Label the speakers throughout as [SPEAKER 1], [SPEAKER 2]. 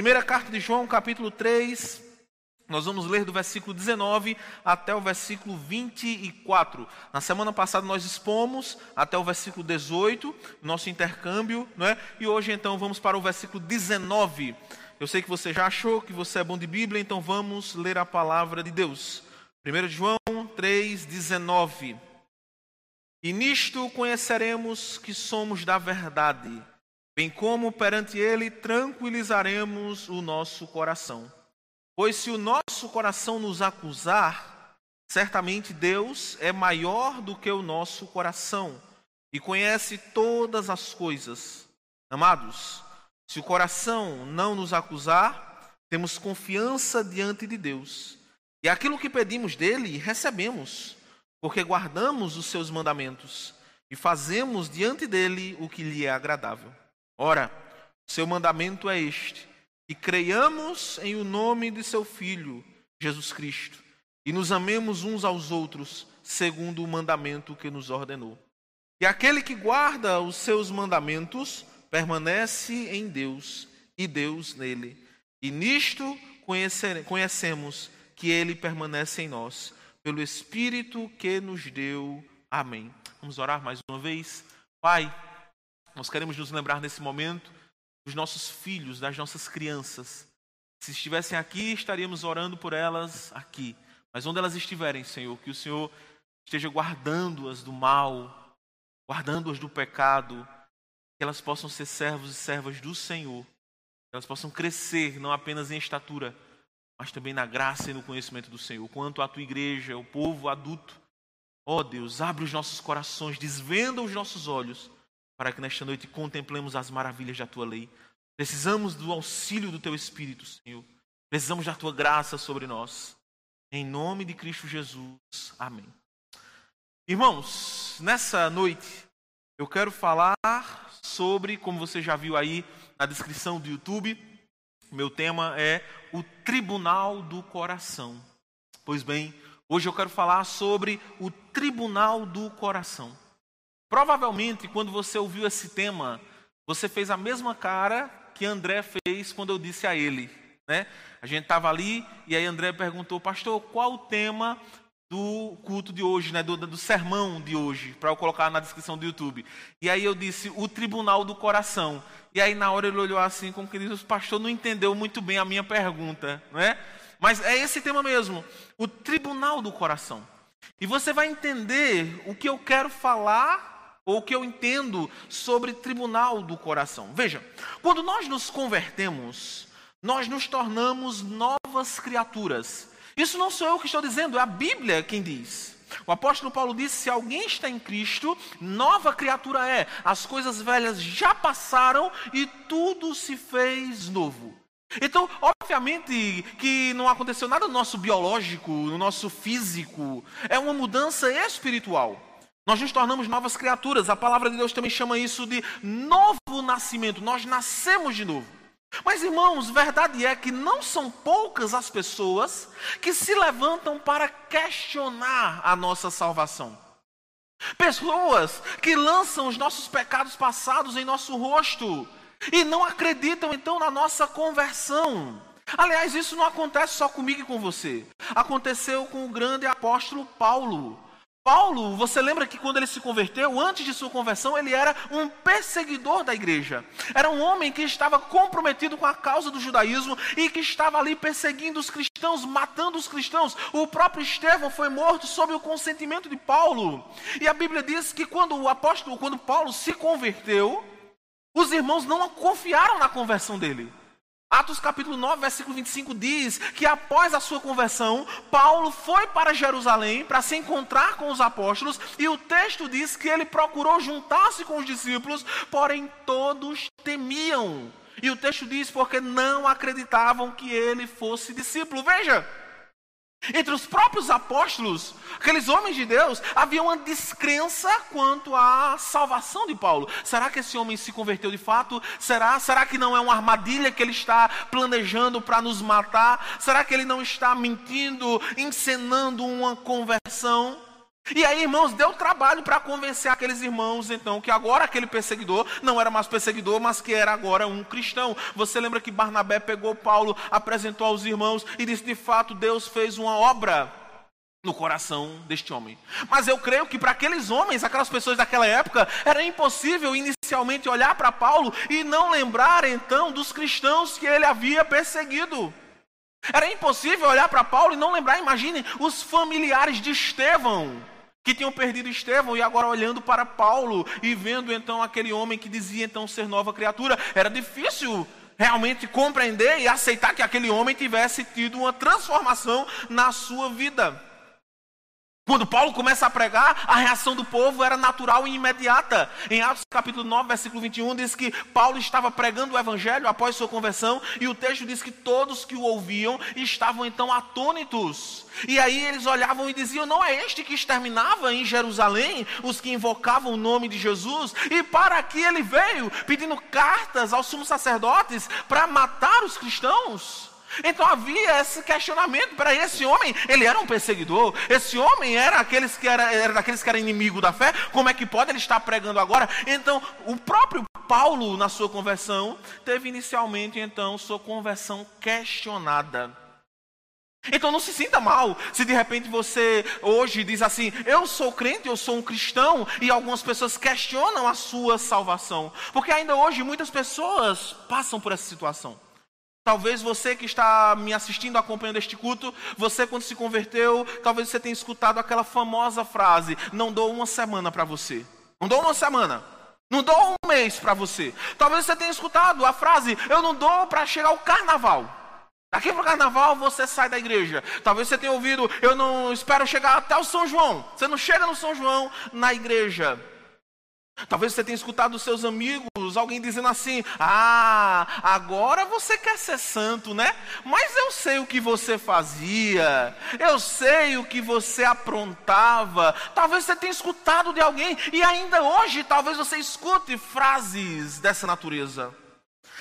[SPEAKER 1] Primeira carta de João, capítulo 3, nós vamos ler do versículo 19 até o versículo 24. Na semana passada nós expomos até o versículo 18, nosso intercâmbio, não é? E hoje então vamos para o versículo 19. Eu sei que você já achou que você é bom de Bíblia, então vamos ler a palavra de Deus. 1 João 3, 19. E nisto conheceremos que somos da verdade bem como perante Ele tranquilizaremos o nosso coração. Pois se o nosso coração nos acusar, certamente Deus é maior do que o nosso coração e conhece todas as coisas. Amados, se o coração não nos acusar, temos confiança diante de Deus. E aquilo que pedimos dele, recebemos, porque guardamos os seus mandamentos e fazemos diante dele o que lhe é agradável. Ora, seu mandamento é este: que creiamos em o nome de seu Filho, Jesus Cristo, e nos amemos uns aos outros, segundo o mandamento que nos ordenou. E aquele que guarda os seus mandamentos permanece em Deus, e Deus nele. E nisto conhecemos que ele permanece em nós, pelo Espírito que nos deu. Amém. Vamos orar mais uma vez. Pai. Nós queremos nos lembrar nesse momento dos nossos filhos, das nossas crianças. Se estivessem aqui, estaríamos orando por elas aqui. Mas onde elas estiverem, Senhor, que o Senhor esteja guardando-as do mal, guardando-as do pecado, que elas possam ser servos e servas do Senhor, que elas possam crescer não apenas em estatura, mas também na graça e no conhecimento do Senhor. Quanto à tua igreja, o povo adulto, ó Deus, abre os nossos corações, desvenda os nossos olhos para que nesta noite contemplemos as maravilhas da tua lei. Precisamos do auxílio do teu Espírito, Senhor. Precisamos da tua graça sobre nós. Em nome de Cristo Jesus. Amém. Irmãos, nessa noite eu quero falar sobre, como você já viu aí na descrição do YouTube, meu tema é o Tribunal do Coração. Pois bem, hoje eu quero falar sobre o Tribunal do Coração. Provavelmente, quando você ouviu esse tema, você fez a mesma cara que André fez quando eu disse a ele. Né? A gente estava ali e aí André perguntou, pastor, qual o tema do culto de hoje, né? do, do sermão de hoje, para eu colocar na descrição do YouTube. E aí eu disse, o tribunal do coração. E aí na hora ele olhou assim, como que diz, o pastor não entendeu muito bem a minha pergunta. Né? Mas é esse tema mesmo, o tribunal do coração. E você vai entender o que eu quero falar ou o que eu entendo sobre tribunal do coração. Veja, quando nós nos convertemos, nós nos tornamos novas criaturas. Isso não sou eu que estou dizendo, é a Bíblia quem diz. O apóstolo Paulo disse: se alguém está em Cristo, nova criatura é. As coisas velhas já passaram e tudo se fez novo. Então, obviamente que não aconteceu nada no nosso biológico, no nosso físico, é uma mudança espiritual. Nós nos tornamos novas criaturas. A palavra de Deus também chama isso de novo nascimento. Nós nascemos de novo. Mas, irmãos, verdade é que não são poucas as pessoas que se levantam para questionar a nossa salvação. Pessoas que lançam os nossos pecados passados em nosso rosto e não acreditam então na nossa conversão. Aliás, isso não acontece só comigo e com você. Aconteceu com o grande apóstolo Paulo. Paulo, você lembra que quando ele se converteu, antes de sua conversão, ele era um perseguidor da igreja. Era um homem que estava comprometido com a causa do judaísmo e que estava ali perseguindo os cristãos, matando os cristãos. O próprio Estevão foi morto sob o consentimento de Paulo. E a Bíblia diz que quando o apóstolo, quando Paulo se converteu, os irmãos não confiaram na conversão dele. Atos capítulo 9, versículo 25 diz que após a sua conversão, Paulo foi para Jerusalém para se encontrar com os apóstolos, e o texto diz que ele procurou juntar-se com os discípulos, porém todos temiam. E o texto diz porque não acreditavam que ele fosse discípulo. Veja, entre os próprios apóstolos, aqueles homens de Deus, havia uma descrença quanto à salvação de Paulo. Será que esse homem se converteu de fato? Será? Será que não é uma armadilha que ele está planejando para nos matar? Será que ele não está mentindo, encenando uma conversão? E aí, irmãos, deu trabalho para convencer aqueles irmãos, então, que agora aquele perseguidor não era mais perseguidor, mas que era agora um cristão. Você lembra que Barnabé pegou Paulo, apresentou aos irmãos e disse: de fato, Deus fez uma obra no coração deste homem. Mas eu creio que para aqueles homens, aquelas pessoas daquela época, era impossível inicialmente olhar para Paulo e não lembrar então dos cristãos que ele havia perseguido. Era impossível olhar para Paulo e não lembrar, imagine, os familiares de Estevão, que tinham perdido Estevão e agora olhando para Paulo e vendo então aquele homem que dizia então ser nova criatura. Era difícil realmente compreender e aceitar que aquele homem tivesse tido uma transformação na sua vida. Quando Paulo começa a pregar, a reação do povo era natural e imediata. Em Atos capítulo 9, versículo 21, diz que Paulo estava pregando o evangelho após sua conversão, e o texto diz que todos que o ouviam estavam então atônitos. E aí eles olhavam e diziam: Não é este que exterminava em Jerusalém os que invocavam o nome de Jesus? E para aqui ele veio pedindo cartas aos sumos sacerdotes para matar os cristãos? Então havia esse questionamento para esse homem, ele era um perseguidor, esse homem era aqueles que era, era daqueles que era inimigo da fé, como é que pode ele estar pregando agora? Então, o próprio Paulo, na sua conversão, teve inicialmente então sua conversão questionada. Então não se sinta mal se de repente você hoje diz assim: Eu sou crente, eu sou um cristão, e algumas pessoas questionam a sua salvação, porque ainda hoje muitas pessoas passam por essa situação. Talvez você que está me assistindo, acompanhando este culto, você quando se converteu, talvez você tenha escutado aquela famosa frase: Não dou uma semana para você. Não dou uma semana. Não dou um mês para você. Talvez você tenha escutado a frase: Eu não dou para chegar ao carnaval. Daqui para o carnaval você sai da igreja. Talvez você tenha ouvido: Eu não espero chegar até o São João. Você não chega no São João na igreja. Talvez você tenha escutado dos seus amigos alguém dizendo assim: Ah, agora você quer ser santo, né? Mas eu sei o que você fazia, eu sei o que você aprontava. Talvez você tenha escutado de alguém e ainda hoje talvez você escute frases dessa natureza.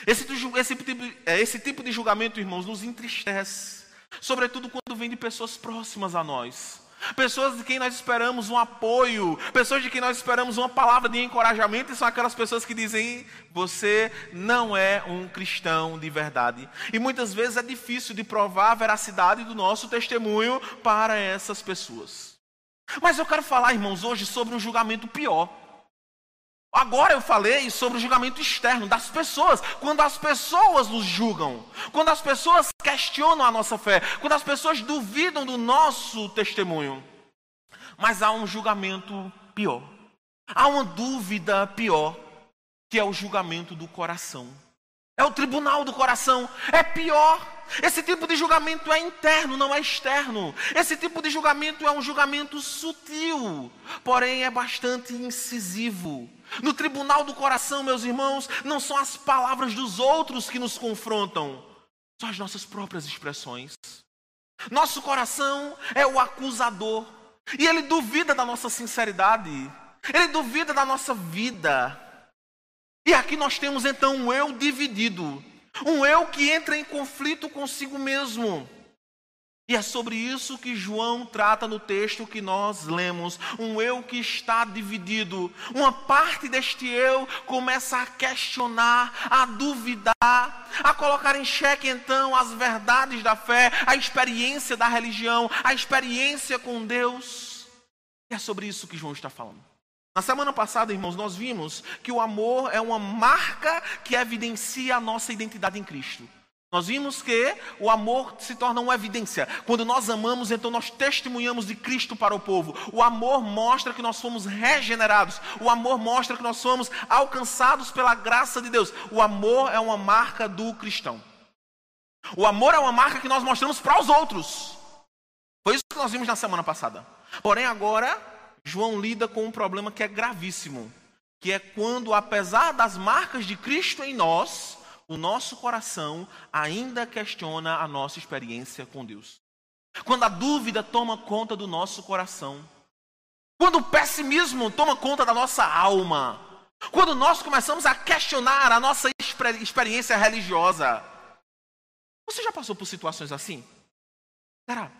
[SPEAKER 1] Esse, esse, tipo, é, esse tipo de julgamento, irmãos, nos entristece, sobretudo quando vem de pessoas próximas a nós. Pessoas de quem nós esperamos um apoio, pessoas de quem nós esperamos uma palavra de encorajamento, e são aquelas pessoas que dizem: você não é um cristão de verdade. E muitas vezes é difícil de provar a veracidade do nosso testemunho para essas pessoas. Mas eu quero falar, irmãos, hoje sobre um julgamento pior. Agora eu falei sobre o julgamento externo das pessoas. Quando as pessoas nos julgam, quando as pessoas questionam a nossa fé, quando as pessoas duvidam do nosso testemunho. Mas há um julgamento pior. Há uma dúvida pior, que é o julgamento do coração. É o tribunal do coração. É pior. Esse tipo de julgamento é interno, não é externo. Esse tipo de julgamento é um julgamento sutil, porém é bastante incisivo. No tribunal do coração, meus irmãos, não são as palavras dos outros que nos confrontam, são as nossas próprias expressões. Nosso coração é o acusador, e ele duvida da nossa sinceridade, ele duvida da nossa vida. E aqui nós temos então um eu dividido, um eu que entra em conflito consigo mesmo. E é sobre isso que João trata no texto que nós lemos. Um eu que está dividido. Uma parte deste eu começa a questionar, a duvidar, a colocar em xeque então as verdades da fé, a experiência da religião, a experiência com Deus. E é sobre isso que João está falando. Na semana passada, irmãos, nós vimos que o amor é uma marca que evidencia a nossa identidade em Cristo. Nós vimos que o amor se torna uma evidência. Quando nós amamos, então nós testemunhamos de Cristo para o povo. O amor mostra que nós fomos regenerados. O amor mostra que nós fomos alcançados pela graça de Deus. O amor é uma marca do cristão. O amor é uma marca que nós mostramos para os outros. Foi isso que nós vimos na semana passada. Porém, agora, João lida com um problema que é gravíssimo. Que é quando, apesar das marcas de Cristo em nós, o nosso coração ainda questiona a nossa experiência com Deus. Quando a dúvida toma conta do nosso coração. Quando o pessimismo toma conta da nossa alma. Quando nós começamos a questionar a nossa experiência religiosa. Você já passou por situações assim? Será?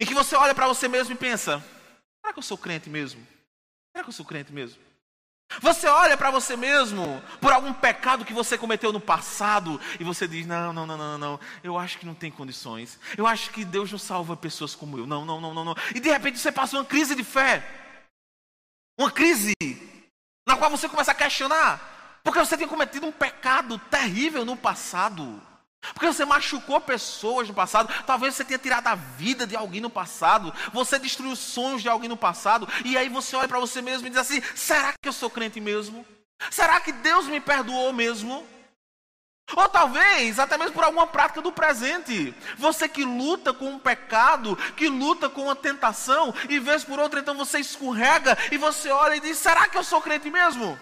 [SPEAKER 1] Em que você olha para você mesmo e pensa: que eu sou crente mesmo? Será que eu sou crente mesmo? Você olha para você mesmo por algum pecado que você cometeu no passado e você diz: não, não, não, não, não, eu acho que não tem condições. Eu acho que Deus não salva pessoas como eu. Não, não, não, não, não. E de repente você passa uma crise de fé. Uma crise na qual você começa a questionar. Porque você tem cometido um pecado terrível no passado. Porque você machucou pessoas no passado, talvez você tenha tirado a vida de alguém no passado, você destruiu sonhos de alguém no passado, e aí você olha para você mesmo e diz assim: será que eu sou crente mesmo? Será que Deus me perdoou mesmo? Ou talvez até mesmo por alguma prática do presente. Você que luta com um pecado, que luta com uma tentação, e vez por outra então você escorrega e você olha e diz: será que eu sou crente mesmo?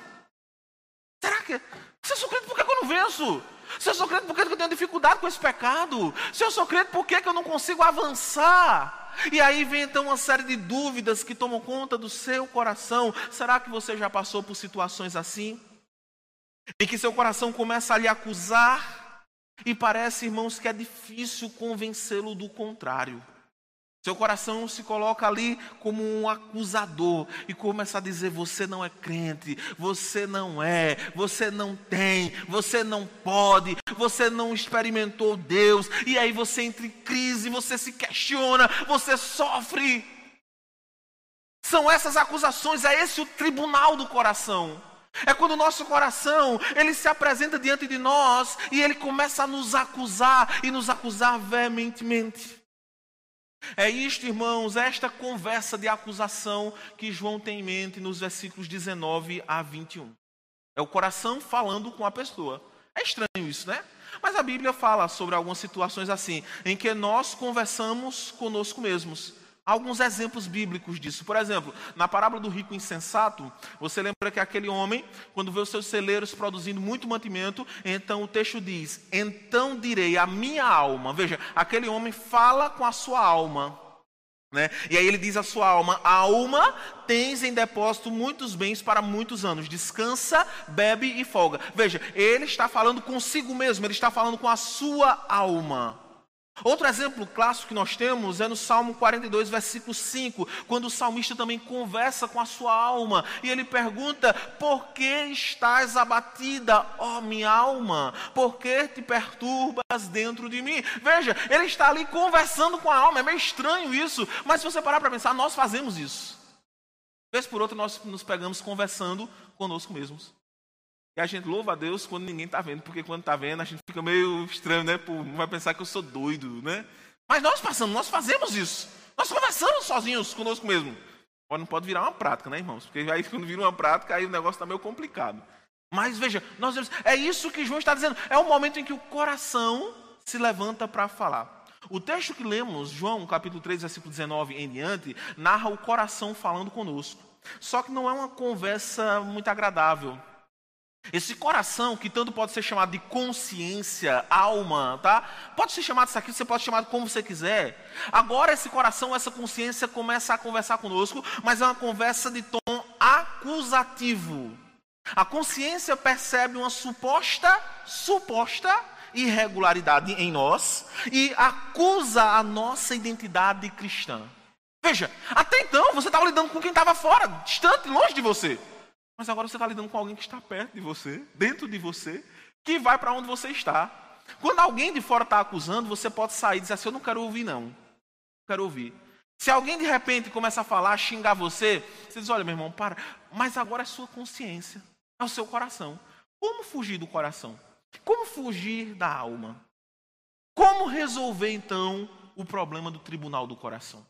[SPEAKER 1] Será que. Se eu sou crente, por que eu não venço? Se eu sou crente, por que eu tenho dificuldade com esse pecado? Se eu sou crente, por que eu não consigo avançar? E aí vem então uma série de dúvidas que tomam conta do seu coração. Será que você já passou por situações assim? Em que seu coração começa a lhe acusar e parece, irmãos, que é difícil convencê-lo do contrário. Seu coração se coloca ali como um acusador e começa a dizer: você não é crente, você não é, você não tem, você não pode, você não experimentou Deus. E aí você entra em crise, você se questiona, você sofre. São essas acusações, é esse o tribunal do coração. É quando o nosso coração, ele se apresenta diante de nós e ele começa a nos acusar e nos acusar veementemente. É isto, irmãos, esta conversa de acusação que João tem em mente nos versículos 19 a 21. É o coração falando com a pessoa. É estranho isso, né? Mas a Bíblia fala sobre algumas situações assim, em que nós conversamos conosco mesmos. Alguns exemplos bíblicos disso. Por exemplo, na parábola do rico insensato, você lembra que aquele homem, quando vê os seus celeiros produzindo muito mantimento, então o texto diz: Então direi a minha alma. Veja, aquele homem fala com a sua alma. Né? E aí ele diz à sua alma: Alma, tens em depósito muitos bens para muitos anos. Descansa, bebe e folga. Veja, ele está falando consigo mesmo, ele está falando com a sua alma. Outro exemplo clássico que nós temos é no Salmo 42, versículo 5, quando o salmista também conversa com a sua alma e ele pergunta: Por que estás abatida, ó minha alma? Por que te perturbas dentro de mim? Veja, ele está ali conversando com a alma, é meio estranho isso, mas se você parar para pensar, nós fazemos isso. Vez por outra, nós nos pegamos conversando conosco mesmos. E a gente louva a Deus quando ninguém está vendo, porque quando está vendo a gente fica meio estranho, né? Pô, vai pensar que eu sou doido, né? Mas nós passamos, nós fazemos isso. Nós conversamos sozinhos conosco mesmo. Pode, não pode virar uma prática, né, irmãos? Porque aí quando vira uma prática, aí o negócio está meio complicado. Mas veja, nós é isso que João está dizendo. É o momento em que o coração se levanta para falar. O texto que lemos, João, capítulo 3, versículo 19 em diante, narra o coração falando conosco. Só que não é uma conversa muito agradável. Esse coração, que tanto pode ser chamado de consciência, alma, tá? Pode ser chamado isso aqui, você pode chamar como você quiser. Agora, esse coração, essa consciência começa a conversar conosco, mas é uma conversa de tom acusativo. A consciência percebe uma suposta, suposta irregularidade em nós e acusa a nossa identidade cristã. Veja, até então você estava lidando com quem estava fora, distante, longe de você. Mas agora você está lidando com alguém que está perto de você, dentro de você, que vai para onde você está. Quando alguém de fora está acusando, você pode sair e dizer assim: Eu não quero ouvir, não. Não quero ouvir. Se alguém de repente começa a falar, xingar você, você diz: Olha, meu irmão, para. Mas agora é sua consciência, é o seu coração. Como fugir do coração? Como fugir da alma? Como resolver então o problema do tribunal do coração?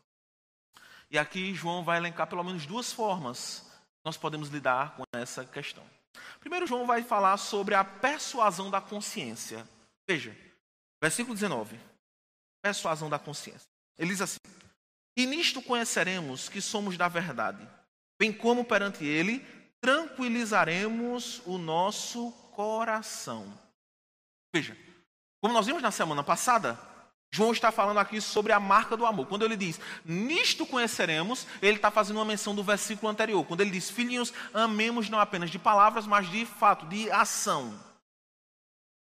[SPEAKER 1] E aqui João vai elencar pelo menos duas formas nós podemos lidar com essa questão. Primeiro, João vai falar sobre a persuasão da consciência. Veja, versículo 19. Persuasão da consciência. Ele diz assim: E nisto conheceremos que somos da verdade, bem como perante Ele tranquilizaremos o nosso coração. Veja, como nós vimos na semana passada, João está falando aqui sobre a marca do amor. Quando ele diz, nisto conheceremos, ele está fazendo uma menção do versículo anterior. Quando ele diz, filhinhos, amemos não apenas de palavras, mas de fato, de ação.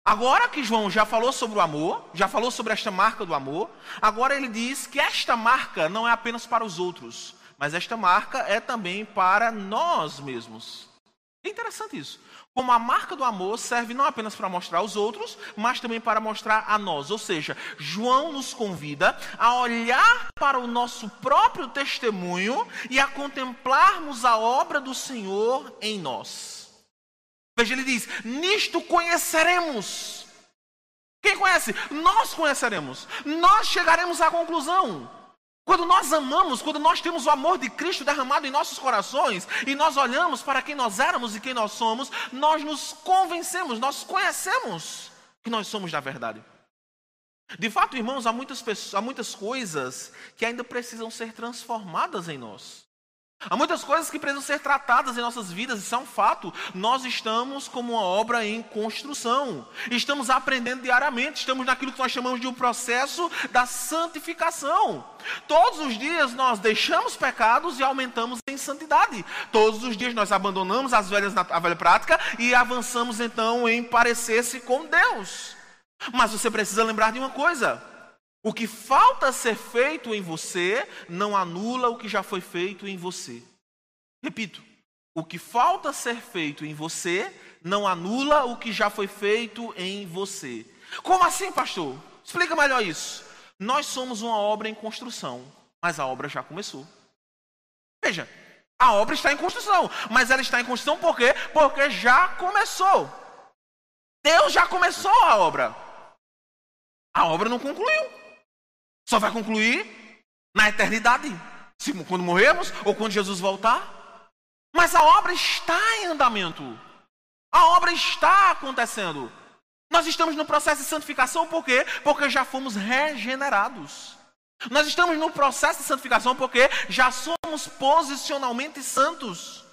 [SPEAKER 1] Agora que João já falou sobre o amor, já falou sobre esta marca do amor, agora ele diz que esta marca não é apenas para os outros, mas esta marca é também para nós mesmos. É interessante isso. Como a marca do amor serve não apenas para mostrar aos outros, mas também para mostrar a nós. Ou seja, João nos convida a olhar para o nosso próprio testemunho e a contemplarmos a obra do Senhor em nós. Veja, ele diz: Nisto conheceremos. Quem conhece? Nós conheceremos. Nós chegaremos à conclusão quando nós amamos, quando nós temos o amor de Cristo derramado em nossos corações e nós olhamos para quem nós éramos e quem nós somos, nós nos convencemos, nós conhecemos que nós somos da verdade. De fato, irmãos, há muitas, pessoas, há muitas coisas que ainda precisam ser transformadas em nós. Há muitas coisas que precisam ser tratadas em nossas vidas, isso é um fato. Nós estamos como uma obra em construção. Estamos aprendendo diariamente, estamos naquilo que nós chamamos de um processo da santificação. Todos os dias nós deixamos pecados e aumentamos em santidade. Todos os dias nós abandonamos as velhas, a velha prática e avançamos então em parecer-se com Deus. Mas você precisa lembrar de uma coisa: o que falta ser feito em você não anula o que já foi feito em você. Repito, o que falta ser feito em você não anula o que já foi feito em você. Como assim, pastor? Explica melhor isso. Nós somos uma obra em construção, mas a obra já começou. Veja, a obra está em construção, mas ela está em construção por quê? Porque já começou. Deus já começou a obra. A obra não concluiu. Só vai concluir na eternidade, se, quando morrermos ou quando Jesus voltar. Mas a obra está em andamento. A obra está acontecendo. Nós estamos no processo de santificação por quê? Porque já fomos regenerados. Nós estamos no processo de santificação porque já somos posicionalmente santos.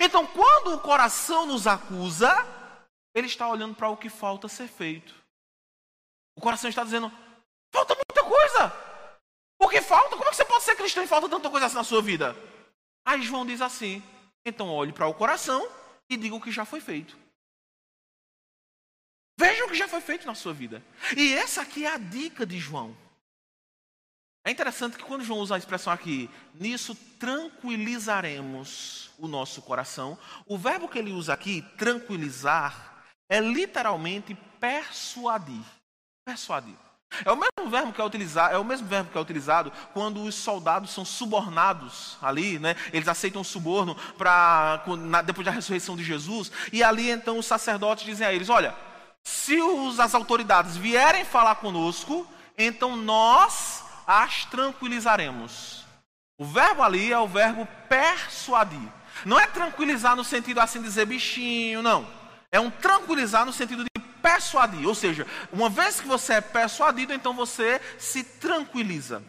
[SPEAKER 1] Então, quando o coração nos acusa, ele está olhando para o que falta ser feito. O coração está dizendo: falta muita coisa. O que falta? Como é que você pode ser cristão e falta tanta coisa assim na sua vida? Aí João diz assim: então olhe para o coração e diga o que já foi feito. Veja o que já foi feito na sua vida. E essa aqui é a dica de João. É interessante que quando João usa a expressão aqui, nisso tranquilizaremos o nosso coração, o verbo que ele usa aqui, tranquilizar, é literalmente persuadir. Persuadir. É o mesmo verbo que é utilizado, é o mesmo verbo que é utilizado quando os soldados são subornados ali, né? Eles aceitam suborno para depois da ressurreição de Jesus e ali então os sacerdotes dizem a eles: olha, se os, as autoridades vierem falar conosco, então nós as tranquilizaremos. O verbo ali é o verbo persuadir. Não é tranquilizar no sentido assim dizer bichinho, não. É um tranquilizar no sentido de persuadir. Ou seja, uma vez que você é persuadido, então você se tranquiliza.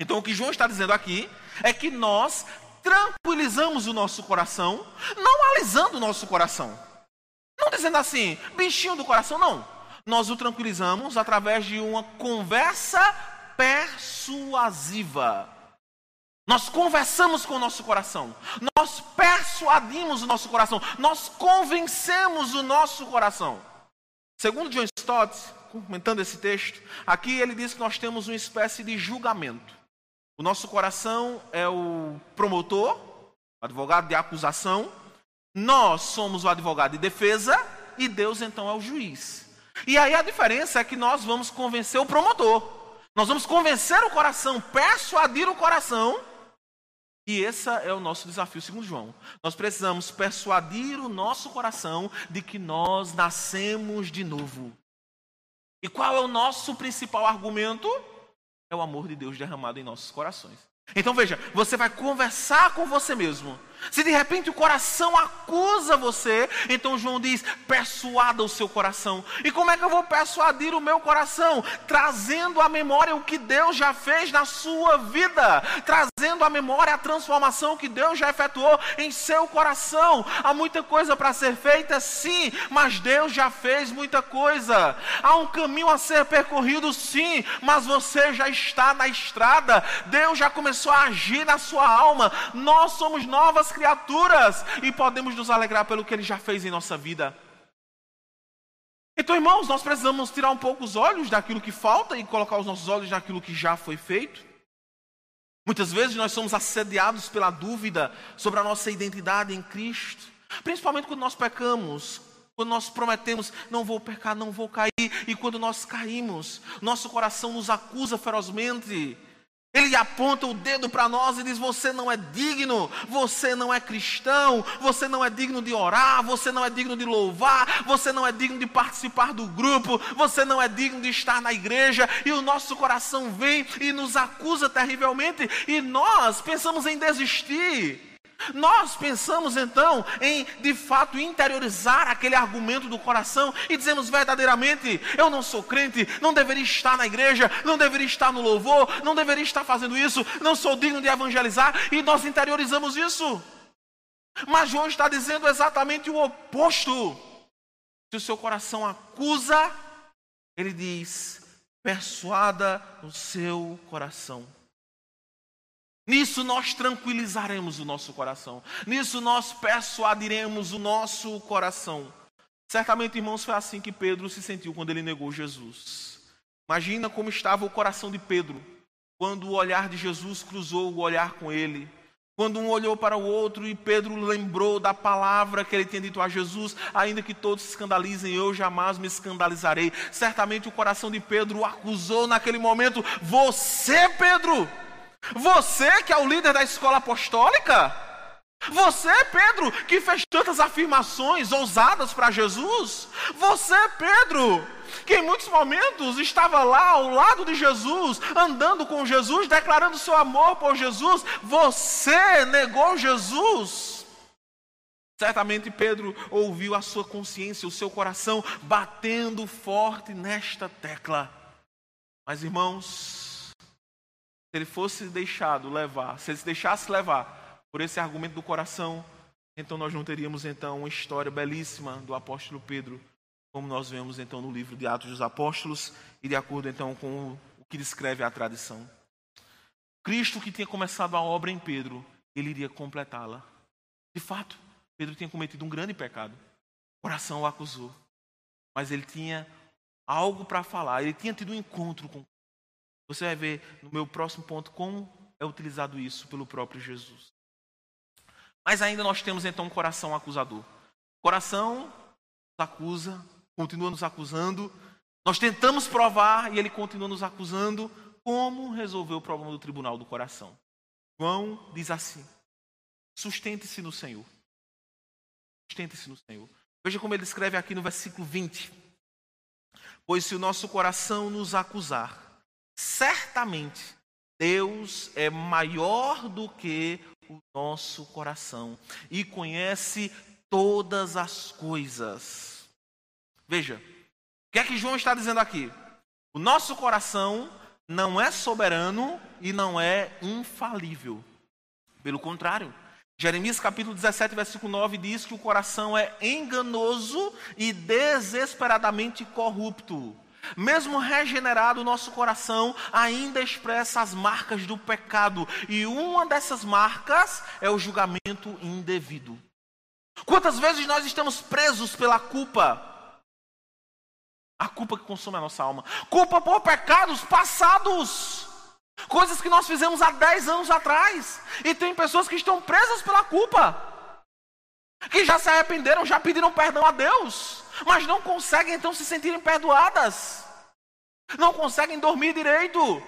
[SPEAKER 1] Então o que João está dizendo aqui é que nós tranquilizamos o nosso coração, não alisando o nosso coração. Não dizendo assim, bichinho do coração, não. Nós o tranquilizamos através de uma conversa persuasiva. Nós conversamos com o nosso coração, nós persuadimos o nosso coração, nós convencemos o nosso coração. Segundo John Stott, comentando esse texto, aqui ele diz que nós temos uma espécie de julgamento. O nosso coração é o promotor, advogado de acusação, nós somos o advogado de defesa e Deus então é o juiz. E aí a diferença é que nós vamos convencer o promotor, nós vamos convencer o coração, persuadir o coração e esse é o nosso desafio, segundo João. Nós precisamos persuadir o nosso coração de que nós nascemos de novo. E qual é o nosso principal argumento? É o amor de Deus derramado em nossos corações. Então veja, você vai conversar com você mesmo se de repente o coração acusa você, então João diz: persuada o seu coração. E como é que eu vou persuadir o meu coração? Trazendo à memória o que Deus já fez na sua vida, trazendo à memória a transformação que Deus já efetuou em seu coração. Há muita coisa para ser feita, sim, mas Deus já fez muita coisa. Há um caminho a ser percorrido, sim, mas você já está na estrada. Deus já começou a agir na sua alma. Nós somos novas criaturas e podemos nos alegrar pelo que Ele já fez em nossa vida. Então, irmãos, nós precisamos tirar um pouco os olhos daquilo que falta e colocar os nossos olhos naquilo que já foi feito. Muitas vezes nós somos assediados pela dúvida sobre a nossa identidade em Cristo, principalmente quando nós pecamos, quando nós prometemos, não vou pecar, não vou cair, e quando nós caímos, nosso coração nos acusa ferozmente. Ele aponta o dedo para nós e diz: Você não é digno, você não é cristão, você não é digno de orar, você não é digno de louvar, você não é digno de participar do grupo, você não é digno de estar na igreja. E o nosso coração vem e nos acusa terrivelmente, e nós pensamos em desistir. Nós pensamos então em de fato interiorizar aquele argumento do coração e dizemos verdadeiramente: eu não sou crente, não deveria estar na igreja, não deveria estar no louvor, não deveria estar fazendo isso, não sou digno de evangelizar, e nós interiorizamos isso. Mas João está dizendo exatamente o oposto. Se o seu coração acusa, ele diz: persuada o seu coração. Nisso nós tranquilizaremos o nosso coração. Nisso nós persuadiremos o nosso coração. Certamente, irmãos, foi assim que Pedro se sentiu quando ele negou Jesus. Imagina como estava o coração de Pedro quando o olhar de Jesus cruzou o olhar com ele. Quando um olhou para o outro e Pedro lembrou da palavra que ele tinha dito a Jesus, ainda que todos se escandalizem, eu jamais me escandalizarei. Certamente o coração de Pedro o acusou naquele momento: Você, Pedro, você que é o líder da escola apostólica? Você, Pedro, que fez tantas afirmações ousadas para Jesus? Você, Pedro, que em muitos momentos estava lá ao lado de Jesus, andando com Jesus, declarando seu amor por Jesus? Você negou Jesus? Certamente Pedro ouviu a sua consciência, o seu coração batendo forte nesta tecla. Mas irmãos, se ele fosse deixado levar, se ele se deixasse levar por esse argumento do coração, então nós não teríamos então uma história belíssima do apóstolo Pedro, como nós vemos então no livro de Atos dos Apóstolos e de acordo então com o que descreve a tradição. Cristo que tinha começado a obra em Pedro, ele iria completá-la. De fato, Pedro tinha cometido um grande pecado. O coração o acusou. Mas ele tinha algo para falar, ele tinha tido um encontro com você vai ver no meu próximo ponto como é utilizado isso pelo próprio Jesus. Mas ainda nós temos então um coração acusador. O coração nos acusa, continua nos acusando. Nós tentamos provar e ele continua nos acusando. Como resolver o problema do tribunal do coração? João diz assim: sustente-se no Senhor. Sustente-se no Senhor. Veja como ele escreve aqui no versículo 20. Pois se o nosso coração nos acusar, certamente Deus é maior do que o nosso coração e conhece todas as coisas. Veja, o que é que João está dizendo aqui? O nosso coração não é soberano e não é infalível. Pelo contrário, Jeremias capítulo 17, versículo 9 diz que o coração é enganoso e desesperadamente corrupto. Mesmo regenerado, nosso coração ainda expressa as marcas do pecado, e uma dessas marcas é o julgamento indevido. Quantas vezes nós estamos presos pela culpa? A culpa que consome a nossa alma. Culpa por pecados passados. Coisas que nós fizemos há 10 anos atrás. E tem pessoas que estão presas pela culpa. Que já se arrependeram, já pediram perdão a Deus mas não conseguem então se sentirem perdoadas, não conseguem dormir direito,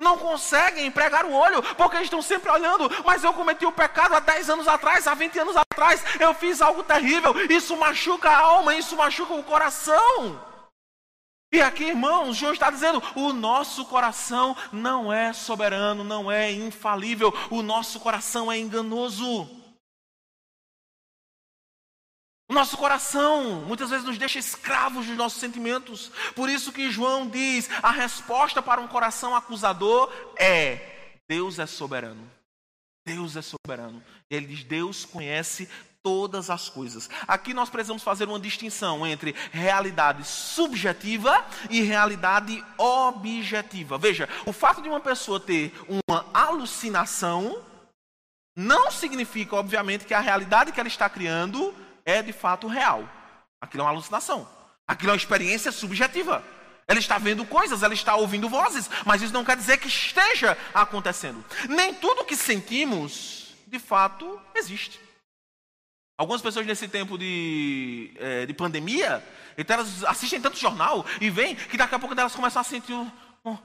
[SPEAKER 1] não conseguem pregar o olho, porque estão sempre olhando, mas eu cometi o um pecado há 10 anos atrás, há 20 anos atrás, eu fiz algo terrível, isso machuca a alma, isso machuca o coração. E aqui, irmãos, João está dizendo: o nosso coração não é soberano, não é infalível, o nosso coração é enganoso. O nosso coração muitas vezes nos deixa escravos dos nossos sentimentos. Por isso que João diz: a resposta para um coração acusador é: Deus é soberano. Deus é soberano. Ele diz: Deus conhece todas as coisas. Aqui nós precisamos fazer uma distinção entre realidade subjetiva e realidade objetiva. Veja, o fato de uma pessoa ter uma alucinação não significa, obviamente, que a realidade que ela está criando é de fato real. Aquilo é uma alucinação. Aquilo é uma experiência subjetiva. Ela está vendo coisas, ela está ouvindo vozes, mas isso não quer dizer que esteja acontecendo. Nem tudo que sentimos, de fato, existe. Algumas pessoas nesse tempo de, é, de pandemia, então elas assistem tanto jornal e vêm que daqui a pouco elas começam a sentir. Oh,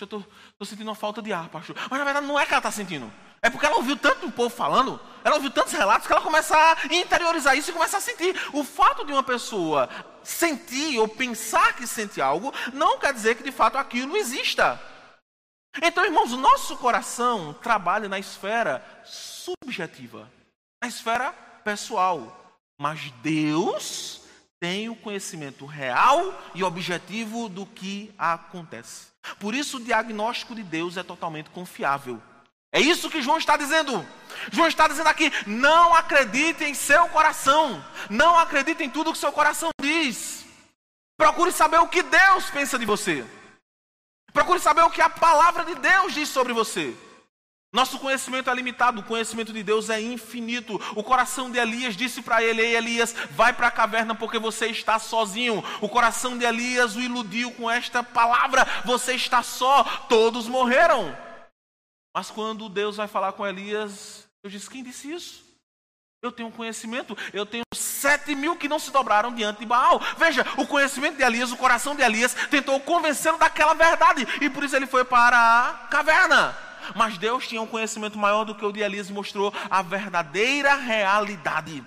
[SPEAKER 1] eu estou sentindo uma falta de ar, pastor. Mas na verdade não é que ela está sentindo. É porque ela ouviu tanto o povo falando, ela ouviu tantos relatos que ela começa a interiorizar isso e começa a sentir. O fato de uma pessoa sentir ou pensar que sente algo, não quer dizer que de fato aquilo exista. Então, irmãos, o nosso coração trabalha na esfera subjetiva, na esfera pessoal. Mas Deus tem o conhecimento real e objetivo do que acontece. Por isso, o diagnóstico de Deus é totalmente confiável. É isso que João está dizendo. João está dizendo aqui: não acredite em seu coração, não acredite em tudo que seu coração diz. Procure saber o que Deus pensa de você. Procure saber o que a palavra de Deus diz sobre você. Nosso conhecimento é limitado, o conhecimento de Deus é infinito. O coração de Elias disse para ele: Ei, Elias, vai para a caverna porque você está sozinho. O coração de Elias o iludiu com esta palavra: Você está só, todos morreram. Mas quando Deus vai falar com Elias, Deus diz: Quem disse isso? Eu tenho conhecimento, eu tenho sete mil que não se dobraram diante de Baal. Veja, o conhecimento de Elias, o coração de Elias tentou convencê-lo daquela verdade, e por isso ele foi para a caverna. Mas Deus tinha um conhecimento maior do que o de Elias mostrou a verdadeira realidade.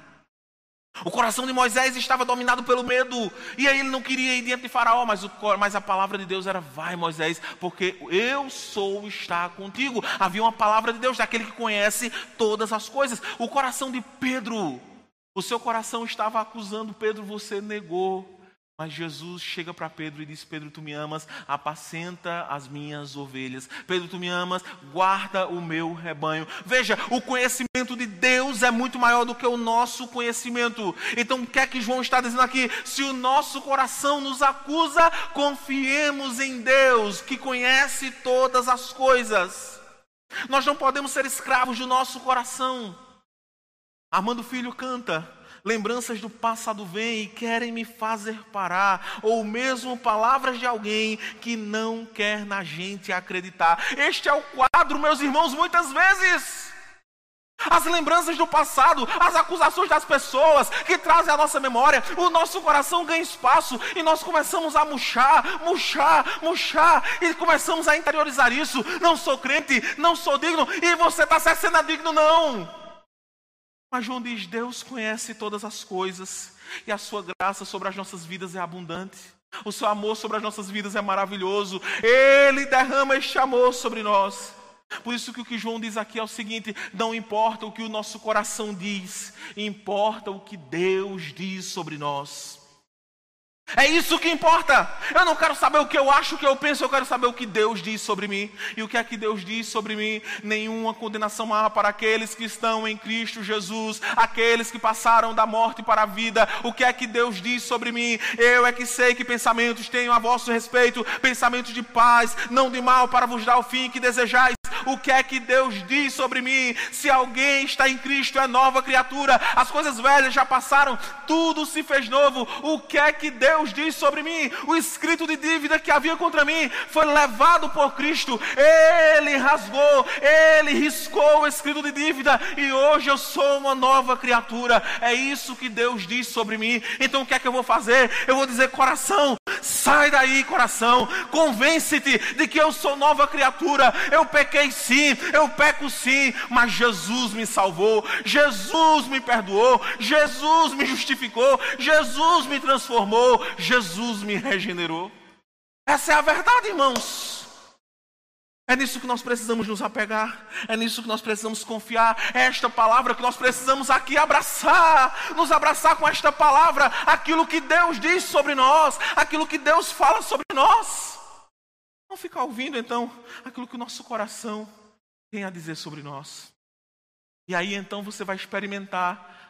[SPEAKER 1] O coração de Moisés estava dominado pelo medo, e aí ele não queria ir diante de Faraó, mas, o, mas a palavra de Deus era: vai, Moisés, porque eu sou estar contigo. Havia uma palavra de Deus, daquele que conhece todas as coisas. O coração de Pedro, o seu coração estava acusando Pedro, você negou. Mas Jesus chega para Pedro e diz: Pedro, tu me amas, apacenta as minhas ovelhas. Pedro, tu me amas, guarda o meu rebanho. Veja, o conhecimento de Deus é muito maior do que o nosso conhecimento. Então, o que é que João está dizendo aqui? Se o nosso coração nos acusa, confiemos em Deus, que conhece todas as coisas. Nós não podemos ser escravos do nosso coração. Armando Filho canta. Lembranças do passado vêm e querem me fazer parar, ou mesmo palavras de alguém que não quer na gente acreditar. Este é o quadro, meus irmãos, muitas vezes. As lembranças do passado, as acusações das pessoas que trazem à nossa memória, o nosso coração ganha espaço e nós começamos a murchar, murchar, murchar e começamos a interiorizar isso. Não sou crente, não sou digno e você está sendo digno, não. Mas João diz: Deus conhece todas as coisas e a sua graça sobre as nossas vidas é abundante. O seu amor sobre as nossas vidas é maravilhoso. Ele derrama este amor sobre nós. Por isso que o que João diz aqui é o seguinte: não importa o que o nosso coração diz, importa o que Deus diz sobre nós. É isso que importa. Eu não quero saber o que eu acho, o que eu penso, eu quero saber o que Deus diz sobre mim. E o que é que Deus diz sobre mim? Nenhuma condenação há para aqueles que estão em Cristo Jesus, aqueles que passaram da morte para a vida. O que é que Deus diz sobre mim? Eu é que sei que pensamentos tenho a vosso respeito, pensamentos de paz, não de mal, para vos dar o fim que desejais o que é que Deus diz sobre mim. Se alguém está em Cristo, é nova criatura, as coisas velhas já passaram, tudo se fez novo. O que é que Deus diz sobre mim? O escrito de dívida que havia contra mim foi levado por Cristo, ele rasgou, ele riscou o escrito de dívida e hoje eu sou uma nova criatura. É isso que Deus diz sobre mim. Então o que é que eu vou fazer? Eu vou dizer, coração, sai daí, coração, convence-te de que eu sou nova criatura. Eu pequei sim, eu peco sim, mas Jesus me salvou, Jesus me perdoou, Jesus me justificou, Jesus me transformou, Jesus me regenerou. Essa é a verdade, irmãos. É nisso que nós precisamos nos apegar, é nisso que nós precisamos confiar, é esta palavra que nós precisamos aqui abraçar, nos abraçar com esta palavra, aquilo que Deus diz sobre nós, aquilo que Deus fala sobre nós. Não ficar ouvindo então aquilo que o nosso coração tem a dizer sobre nós. E aí então você vai experimentar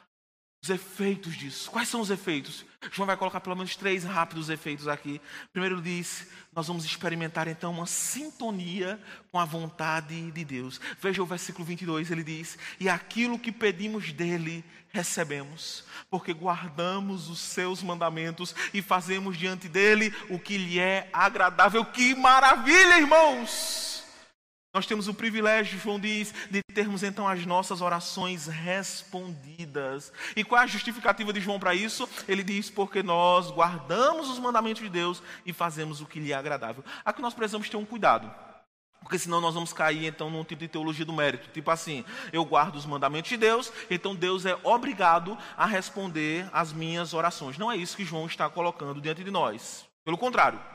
[SPEAKER 1] os efeitos disso. Quais são os efeitos? João vai colocar pelo menos três rápidos efeitos aqui. Primeiro diz, nós vamos experimentar então uma sintonia com a vontade de Deus. Veja o versículo 22, ele diz: "E aquilo que pedimos dele recebemos, porque guardamos os seus mandamentos e fazemos diante dele o que lhe é agradável". Que maravilha, irmãos! Nós temos o privilégio, João diz, de termos então as nossas orações respondidas. E qual é a justificativa de João para isso? Ele diz: porque nós guardamos os mandamentos de Deus e fazemos o que lhe é agradável. Aqui nós precisamos ter um cuidado. Porque senão nós vamos cair então num tipo de teologia do mérito. Tipo assim, eu guardo os mandamentos de Deus, então Deus é obrigado a responder às minhas orações. Não é isso que João está colocando diante de nós. Pelo contrário.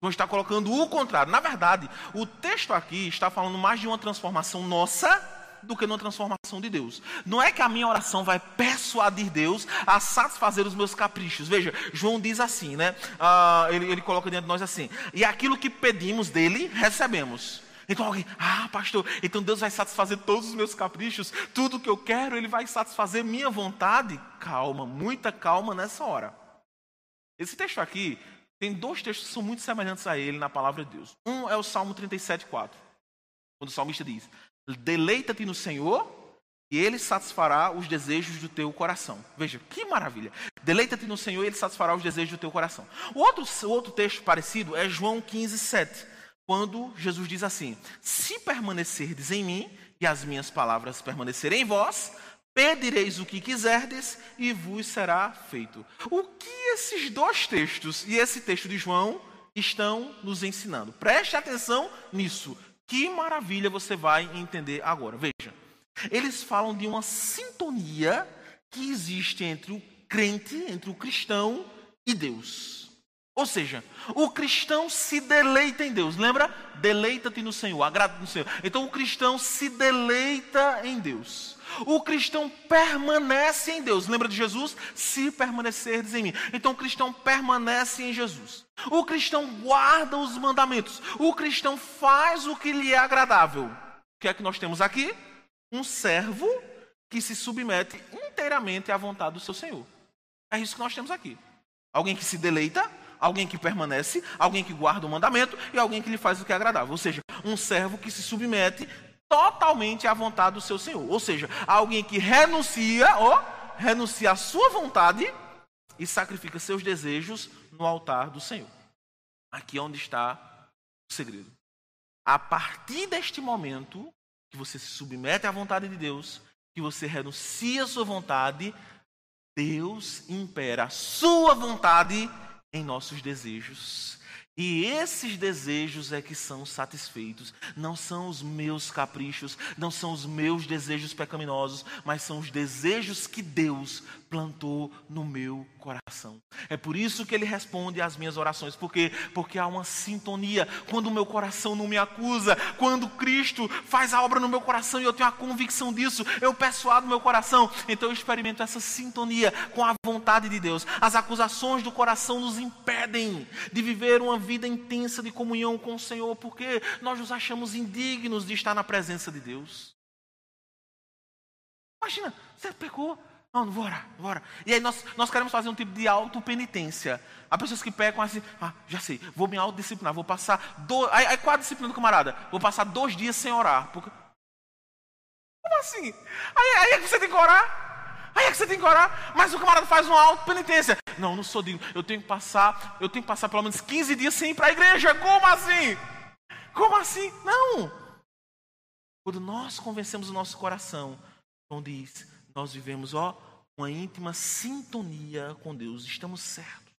[SPEAKER 1] João está colocando o contrário. Na verdade, o texto aqui está falando mais de uma transformação nossa do que uma transformação de Deus. Não é que a minha oração vai persuadir Deus a satisfazer os meus caprichos. Veja, João diz assim, né? Ah, ele, ele coloca diante de nós assim: e aquilo que pedimos dele, recebemos. Então alguém, ah, pastor, então Deus vai satisfazer todos os meus caprichos, tudo que eu quero, Ele vai satisfazer minha vontade. Calma, muita calma nessa hora. Esse texto aqui tem dois textos que são muito semelhantes a ele na palavra de Deus. Um é o Salmo 37, 4. Quando o salmista diz: Deleita-te no Senhor e ele satisfará os desejos do teu coração. Veja, que maravilha. Deleita-te no Senhor e ele satisfará os desejos do teu coração. O outro, o outro texto parecido é João 15, 7. Quando Jesus diz assim: Se permanecerdes em mim e as minhas palavras permanecerem em vós, Pedireis o que quiserdes e vos será feito. O que esses dois textos e esse texto de João estão nos ensinando? Preste atenção nisso. Que maravilha você vai entender agora. Veja, eles falam de uma sintonia que existe entre o crente, entre o cristão e Deus. Ou seja, o cristão se deleita em Deus. Lembra? Deleita-te no Senhor, agrada no Senhor. Então o cristão se deleita em Deus. O cristão permanece em Deus. Lembra de Jesus? Se permanecerdes em mim. Então o cristão permanece em Jesus. O cristão guarda os mandamentos. O cristão faz o que lhe é agradável. O que é que nós temos aqui? Um servo que se submete inteiramente à vontade do seu Senhor. É isso que nós temos aqui. Alguém que se deleita, alguém que permanece, alguém que guarda o mandamento e alguém que lhe faz o que é agradável. Ou seja, um servo que se submete totalmente à vontade do seu Senhor. Ou seja, alguém que renuncia, ó, renuncia à sua vontade e sacrifica seus desejos no altar do Senhor. Aqui é onde está o segredo. A partir deste momento que você se submete à vontade de Deus, que você renuncia à sua vontade, Deus impera a sua vontade em nossos desejos. E esses desejos é que são satisfeitos. Não são os meus caprichos, não são os meus desejos pecaminosos, mas são os desejos que Deus plantou no meu coração. É por isso que ele responde às minhas orações, porque porque há uma sintonia quando o meu coração não me acusa, quando Cristo faz a obra no meu coração e eu tenho a convicção disso, eu persuado meu coração, então eu experimento essa sintonia com a vontade de Deus. As acusações do coração nos impedem de viver uma vida intensa de comunhão com o Senhor, porque nós nos achamos indignos de estar na presença de Deus. Imagina, você pecou, não, não vou orar, não vou orar. E aí nós, nós queremos fazer um tipo de autopenitência. Há pessoas que pecam assim, ah, já sei, vou me autodisciplinar, vou passar. dois. Aí, aí qual a disciplina do camarada? Vou passar dois dias sem orar. Porque... Como assim? Aí, aí é que você tem que orar? Aí é que você tem que orar, mas o camarada faz uma autopenitência. Não, não sou digno. Eu tenho que passar, eu tenho que passar pelo menos 15 dias sem ir para a igreja. Como assim? Como assim? Não. Quando nós convencemos o nosso coração, não diz, nós vivemos, ó, uma íntima sintonia com Deus. Estamos certos.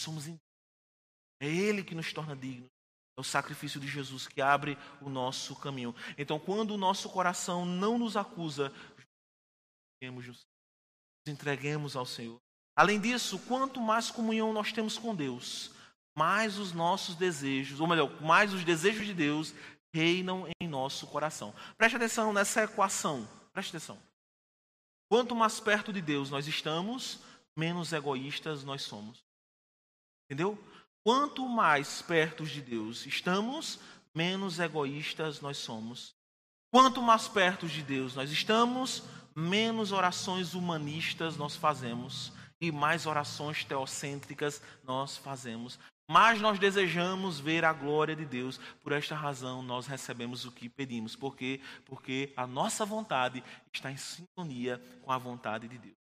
[SPEAKER 1] Somos É Ele que nos torna dignos. É o sacrifício de Jesus que abre o nosso caminho. Então, quando o nosso coração não nos acusa, nos entreguemos ao Senhor. Além disso, quanto mais comunhão nós temos com Deus, mais os nossos desejos, ou melhor, mais os desejos de Deus reinam em nosso coração. Preste atenção nessa equação. Preste atenção. Quanto mais perto de Deus nós estamos, menos egoístas nós somos. Entendeu? Quanto mais perto de Deus estamos, menos egoístas nós somos. Quanto mais perto de Deus nós estamos, menos orações humanistas nós fazemos e mais orações teocêntricas nós fazemos. Mas nós desejamos ver a glória de Deus. Por esta razão, nós recebemos o que pedimos. Por quê? Porque a nossa vontade está em sintonia com a vontade de Deus.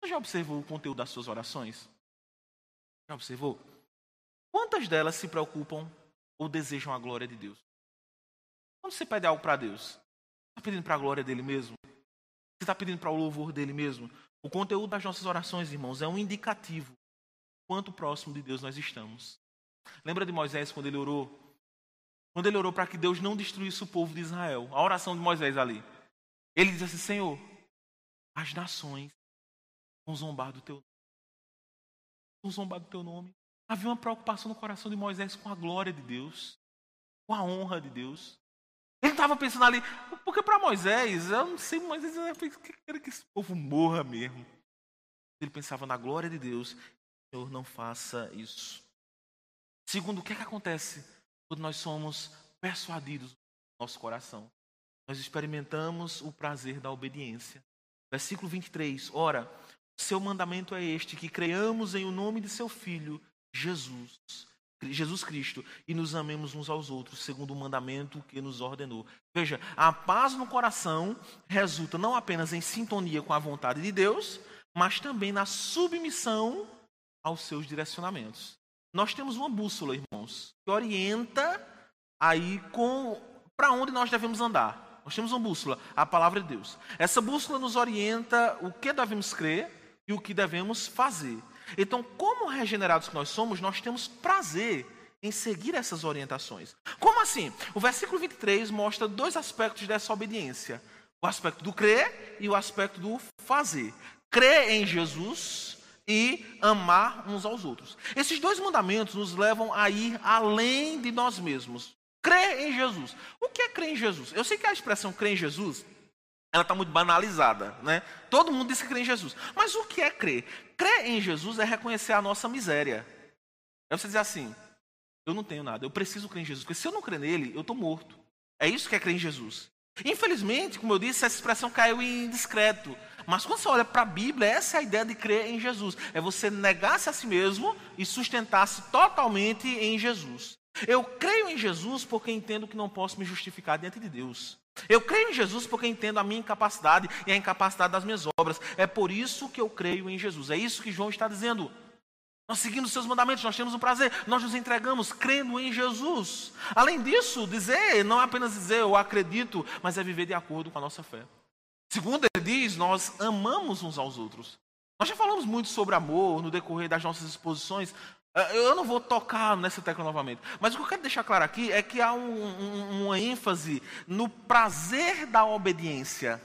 [SPEAKER 1] Você já observou o conteúdo das suas orações? Já observou? Quantas delas se preocupam ou desejam a glória de Deus? Quando você pede algo para Deus, está pedindo para a glória dele mesmo? Você está pedindo para o louvor dele mesmo? O conteúdo das nossas orações, irmãos, é um indicativo quanto próximo de Deus nós estamos. Lembra de Moisés quando ele orou? Quando ele orou para que Deus não destruísse o povo de Israel. A oração de Moisés ali. Ele diz assim: Senhor, as nações vão zombar do teu nome. Vão zombar do teu nome. Havia uma preocupação no coração de Moisés com a glória de Deus, com a honra de Deus. Ele estava pensando ali, porque para Moisés, eu não sei, Moisés queria que esse povo morra mesmo. Ele pensava na glória de Deus. Senhor, não faça isso. Segundo, o que é que acontece quando nós somos persuadidos no nosso coração? Nós experimentamos o prazer da obediência. Versículo 23. Ora, seu mandamento é este: que creiamos em o nome de seu Filho, Jesus, Jesus Cristo, e nos amemos uns aos outros, segundo o mandamento que nos ordenou. Veja, a paz no coração resulta não apenas em sintonia com a vontade de Deus, mas também na submissão aos seus direcionamentos. Nós temos uma bússola, irmãos, que orienta aí com para onde nós devemos andar. Nós temos uma bússola, a palavra de Deus. Essa bússola nos orienta o que devemos crer e o que devemos fazer. Então, como regenerados que nós somos, nós temos prazer em seguir essas orientações. Como assim? O versículo 23 mostra dois aspectos dessa obediência: o aspecto do crer e o aspecto do fazer. Crer em Jesus e amar uns aos outros. Esses dois mandamentos nos levam a ir além de nós mesmos. Crer em Jesus. O que é crer em Jesus? Eu sei que a expressão crer em Jesus ela está muito banalizada, né? Todo mundo diz que crê em Jesus. Mas o que é crer? Crer em Jesus é reconhecer a nossa miséria. É você dizer assim: eu não tenho nada, eu preciso crer em Jesus, porque se eu não crer nele, eu estou morto. É isso que é crer em Jesus. Infelizmente, como eu disse, essa expressão caiu em discreto. Mas quando você olha para a Bíblia, essa é a ideia de crer em Jesus. É você negar-se a si mesmo e sustentar-se totalmente em Jesus. Eu creio em Jesus porque entendo que não posso me justificar diante de Deus. Eu creio em Jesus porque entendo a minha incapacidade e a incapacidade das minhas obras. É por isso que eu creio em Jesus. É isso que João está dizendo. Nós seguimos os seus mandamentos, nós temos o prazer, nós nos entregamos crendo em Jesus. Além disso, dizer não é apenas dizer eu acredito, mas é viver de acordo com a nossa fé. Segundo ele diz, nós amamos uns aos outros. Nós já falamos muito sobre amor no decorrer das nossas exposições, é, eu não vou tocar nessa tecla novamente. Mas o que eu quero deixar claro aqui é que há um, um, uma ênfase no prazer da obediência.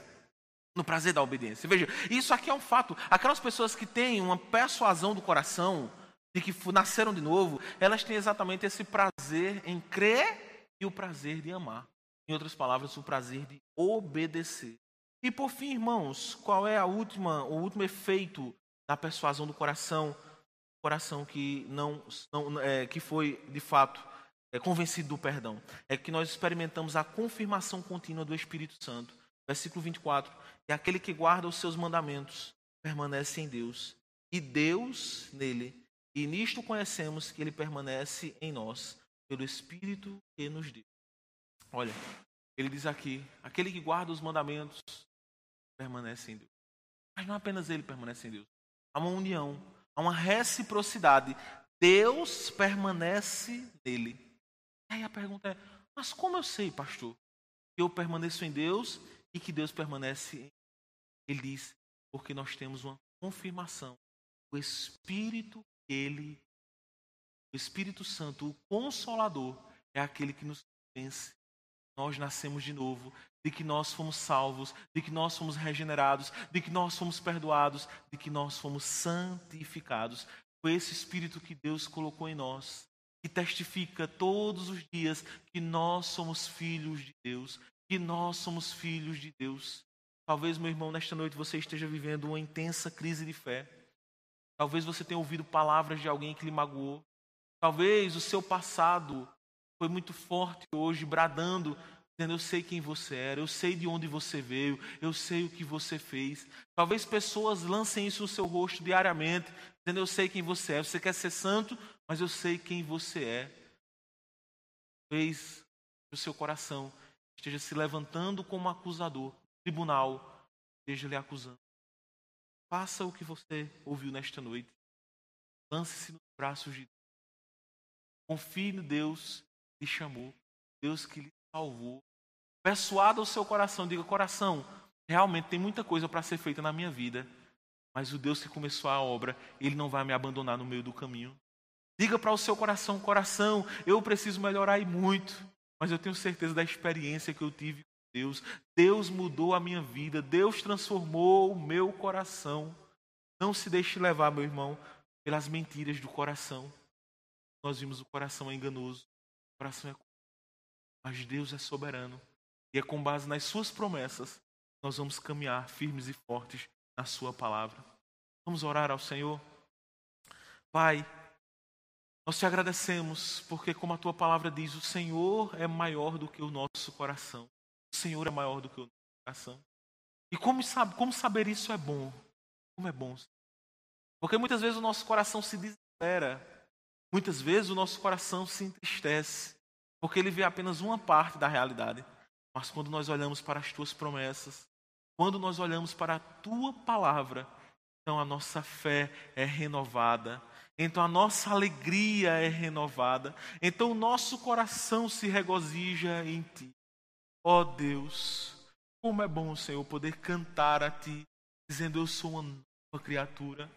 [SPEAKER 1] No prazer da obediência. Veja, isso aqui é um fato. Aquelas pessoas que têm uma persuasão do coração, de que nasceram de novo, elas têm exatamente esse prazer em crer e o prazer de amar. Em outras palavras, o prazer de obedecer. E por fim, irmãos, qual é a última, o último efeito da persuasão do coração? coração que não, não é, que foi de fato é, convencido do perdão. É que nós experimentamos a confirmação contínua do Espírito Santo. Versículo 24. É aquele que guarda os seus mandamentos, permanece em Deus, e Deus nele. E nisto conhecemos que ele permanece em nós, pelo Espírito que nos deu. Olha, ele diz aqui: aquele que guarda os mandamentos permanece em Deus. Mas não apenas ele permanece em Deus. Há uma união Há uma reciprocidade. Deus permanece nele. Aí a pergunta é: mas como eu sei, pastor, que eu permaneço em Deus e que Deus permanece em mim? Ele diz: porque nós temos uma confirmação. O Espírito, ele, o Espírito Santo, o Consolador, é aquele que nos vence. Nós nascemos de novo, de que nós fomos salvos, de que nós fomos regenerados, de que nós fomos perdoados, de que nós fomos santificados. Foi esse Espírito que Deus colocou em nós, que testifica todos os dias que nós somos filhos de Deus, que nós somos filhos de Deus. Talvez, meu irmão, nesta noite você esteja vivendo uma intensa crise de fé. Talvez você tenha ouvido palavras de alguém que lhe magoou. Talvez o seu passado foi muito forte hoje, bradando Eu sei quem você era, eu sei de onde você veio, eu sei o que você fez. Talvez pessoas lancem isso no seu rosto diariamente, dizendo: Eu sei quem você é. Você quer ser santo, mas eu sei quem você é. Talvez o seu coração esteja se levantando como acusador, tribunal esteja lhe acusando. Faça o que você ouviu nesta noite. Lance-se nos braços de Deus. Confie no Deus que lhe chamou, Deus que lhe salvou. Persuada o seu coração, diga: coração, realmente tem muita coisa para ser feita na minha vida, mas o Deus que começou a obra, ele não vai me abandonar no meio do caminho. Diga para o seu coração: coração, eu preciso melhorar e muito, mas eu tenho certeza da experiência que eu tive com Deus. Deus mudou a minha vida, Deus transformou o meu coração. Não se deixe levar, meu irmão, pelas mentiras do coração. Nós vimos o coração é enganoso, o coração é mas Deus é soberano. E é com base nas suas promessas nós vamos caminhar firmes e fortes na sua palavra. Vamos orar ao Senhor. Pai, nós te agradecemos porque como a tua palavra diz, o Senhor é maior do que o nosso coração. O Senhor é maior do que o nosso coração. E como, sabe, como saber isso é bom? Como é bom? Porque muitas vezes o nosso coração se desespera. Muitas vezes o nosso coração se entristece. Porque ele vê apenas uma parte da realidade. Mas quando nós olhamos para as tuas promessas, quando nós olhamos para a tua palavra, então a nossa fé é renovada, então a nossa alegria é renovada, então o nosso coração se regozija em ti. Ó oh Deus, como é bom, Senhor, poder cantar a ti, dizendo eu sou uma nova criatura.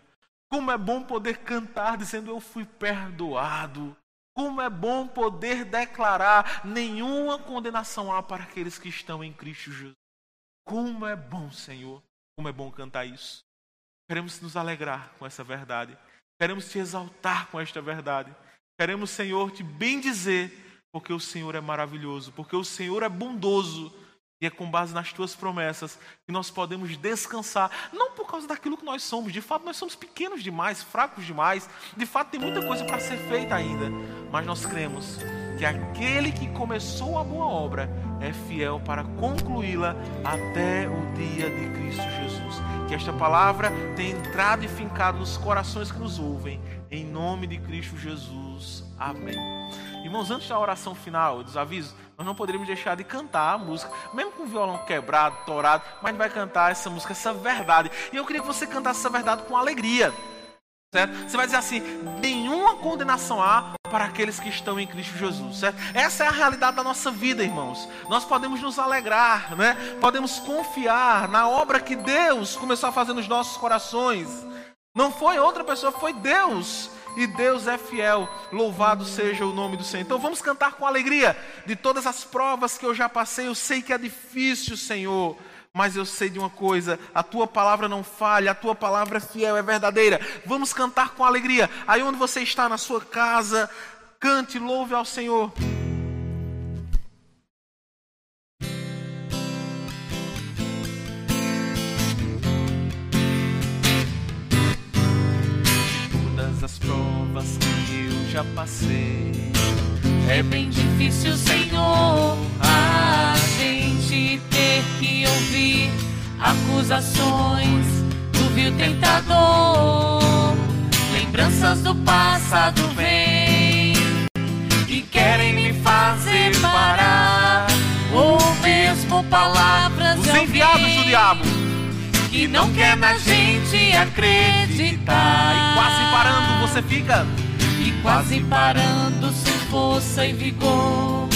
[SPEAKER 1] Como é bom poder cantar dizendo eu fui perdoado. Como é bom poder declarar: nenhuma condenação há para aqueles que estão em Cristo Jesus. Como é bom, Senhor, como é bom cantar isso. Queremos nos alegrar com essa verdade. Queremos te exaltar com esta verdade. Queremos, Senhor, te bendizer, porque o Senhor é maravilhoso, porque o Senhor é bondoso e é com base nas tuas promessas que nós podemos descansar, não por causa daquilo que nós somos, de fato nós somos pequenos demais, fracos demais, de fato tem muita coisa para ser feita ainda, mas nós cremos que aquele que começou a boa obra é fiel para concluí-la até o dia de Cristo Jesus. Que esta palavra tenha entrado e fincado nos corações que nos ouvem, em nome de Cristo Jesus. Amém. Irmãos, antes da oração final, dos avisos, nós não poderíamos deixar de cantar a música, mesmo com o violão quebrado, torado, mas vai cantar essa música, essa verdade. E eu queria que você cantasse essa verdade com alegria. Certo? Você vai dizer assim: nenhuma condenação há para aqueles que estão em Cristo Jesus. Certo? Essa é a realidade da nossa vida, irmãos. Nós podemos nos alegrar, né? podemos confiar na obra que Deus começou a fazer nos nossos corações. Não foi outra pessoa, foi Deus e Deus é fiel. Louvado seja o nome do Senhor. Então vamos cantar com alegria. De todas as provas que eu já passei, eu sei que é difícil, Senhor. Mas eu sei de uma coisa: a tua palavra não falha, a tua palavra é fiel, é verdadeira. Vamos cantar com alegria. Aí onde você está, na sua casa, cante, louve ao Senhor. As provas que eu já passei.
[SPEAKER 2] É bem difícil, Senhor, a gente ter que ouvir acusações do vil tentador. Lembranças do passado vêm e querem me fazer parar. Ou mesmo palavras
[SPEAKER 1] Os enviados do diabo
[SPEAKER 2] que não quer na gente acreditar.
[SPEAKER 1] E quase parando você fica.
[SPEAKER 2] E quase parando sem força e vigor.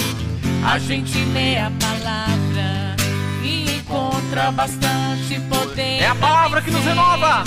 [SPEAKER 2] A gente lê a palavra e encontra bastante poder.
[SPEAKER 1] É a palavra que nos renova.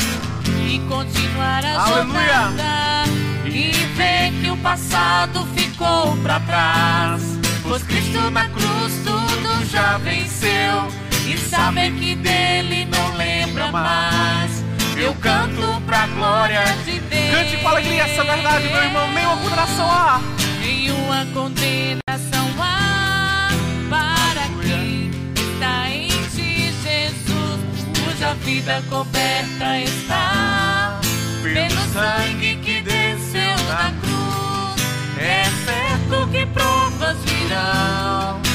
[SPEAKER 2] E continuar a Aleluia. jornada. E ver que o passado ficou para trás. Pois Cristo na cruz tudo já venceu e saber que dele não lembra mais. Eu canto pra glória de Deus.
[SPEAKER 1] Cante com alegria essa verdade, meu irmão. Nenhuma condenação há.
[SPEAKER 2] Nenhuma condenação há para quem está em ti, Jesus, cuja vida coberta está pelo sangue que desceu na cruz. É certo que provas virão.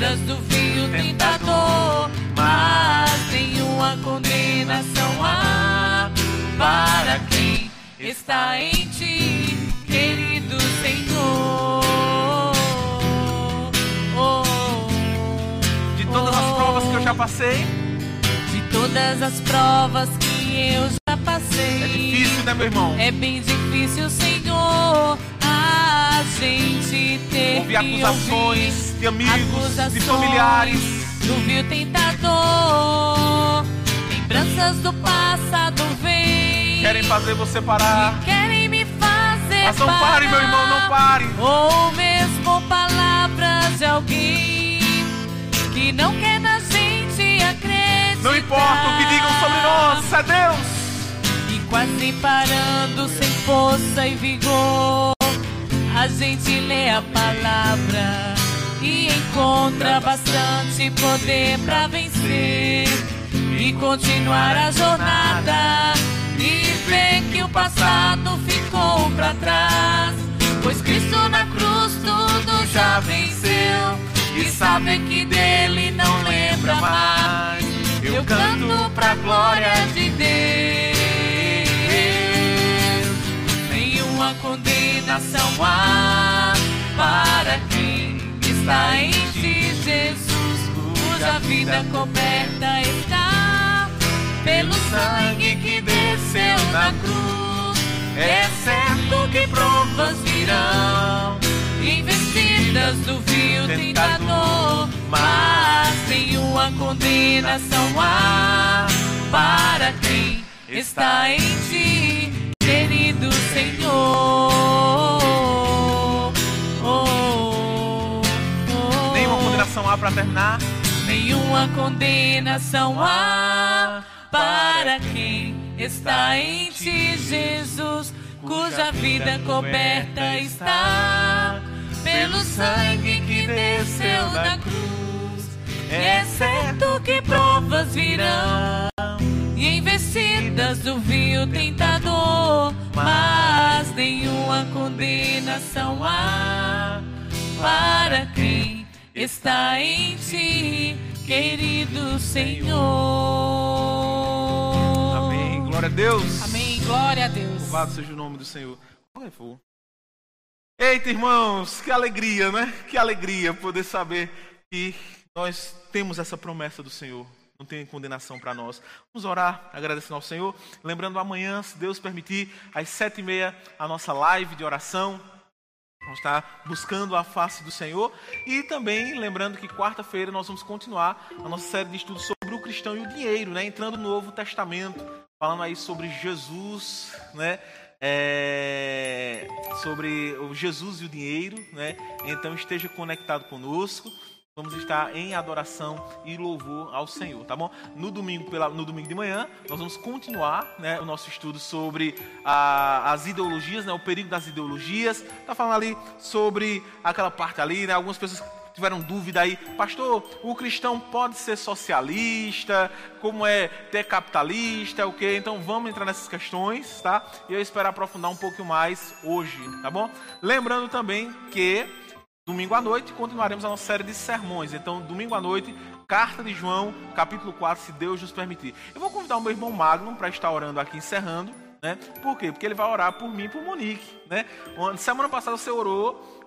[SPEAKER 2] Lembras do vinho tentador, mas nenhuma condenação há para quem está em ti, querido Senhor.
[SPEAKER 1] Oh, oh, de todas as oh. provas que eu já passei,
[SPEAKER 2] de todas as provas que eu já passei,
[SPEAKER 1] é difícil, né, meu irmão?
[SPEAKER 2] É bem difícil, Senhor que
[SPEAKER 1] acusações de amigos, de
[SPEAKER 2] acusações
[SPEAKER 1] familiares.
[SPEAKER 2] do vil tentador. Lembranças do passado vêm.
[SPEAKER 1] Querem fazer você parar.
[SPEAKER 2] Querem me fazer
[SPEAKER 1] Mas não pare, meu irmão, não pare.
[SPEAKER 2] Ou mesmo palavras de alguém que não quer na gente acreditar.
[SPEAKER 1] Não importa o que digam sobre nós, é Deus.
[SPEAKER 2] E quase parando sem força e vigor, a gente lê a palavra e encontra bastante poder pra vencer e continuar a jornada e ver que o passado ficou pra trás, pois Cristo na cruz tudo já venceu e saber que dele não lembra mais. Eu canto pra glória de Deus. Condenação há para quem está em ti, Jesus, cuja vida coberta está pelo sangue que desceu na cruz. É certo que provas virão, investidas do vil tentador, mas nenhuma condenação há para quem está em ti, querido Senhor.
[SPEAKER 1] Condenação há para terminar.
[SPEAKER 2] Nenhuma condenação há para quem está em ti, Jesus, cuja vida coberta está pelo sangue que desceu da cruz. É certo que provas virão e investidas do vil tentador, mas nenhuma condenação há para quem está em ti, querido Senhor.
[SPEAKER 1] Amém. Glória a Deus.
[SPEAKER 2] Amém. Glória a Deus.
[SPEAKER 1] Louvado seja o nome do Senhor. Eita, irmãos, que alegria, né? Que alegria poder saber que nós temos essa promessa do Senhor. Não tem condenação para nós. Vamos orar, agradecendo ao Senhor. Lembrando amanhã, se Deus permitir, às sete e meia, a nossa live de oração. Vamos estar buscando a face do Senhor. E também lembrando que quarta-feira nós vamos continuar a nossa série de estudos sobre o cristão e o dinheiro, né? Entrando no Novo Testamento, falando aí sobre Jesus, né? É, sobre o Jesus e o dinheiro, né? Então esteja conectado conosco. Vamos estar em adoração e louvor ao Senhor, tá bom? No domingo, pela, no domingo de manhã, nós vamos continuar né, o nosso estudo sobre a, as ideologias, né, o perigo das ideologias. Tá falando ali sobre aquela parte ali, né? Algumas pessoas tiveram dúvida aí, pastor, o cristão pode ser socialista, como é ter capitalista, o que? Então vamos entrar nessas questões, tá? E eu espero aprofundar um pouco mais hoje, tá bom? Lembrando também que domingo à noite continuaremos a nossa série de sermões. Então, domingo à noite, Carta de João, capítulo 4, se Deus nos permitir. Eu vou convidar o meu irmão Magno para estar orando aqui, encerrando. Né? Por quê? Porque ele vai orar por mim e por Monique. Né? Semana passada você orou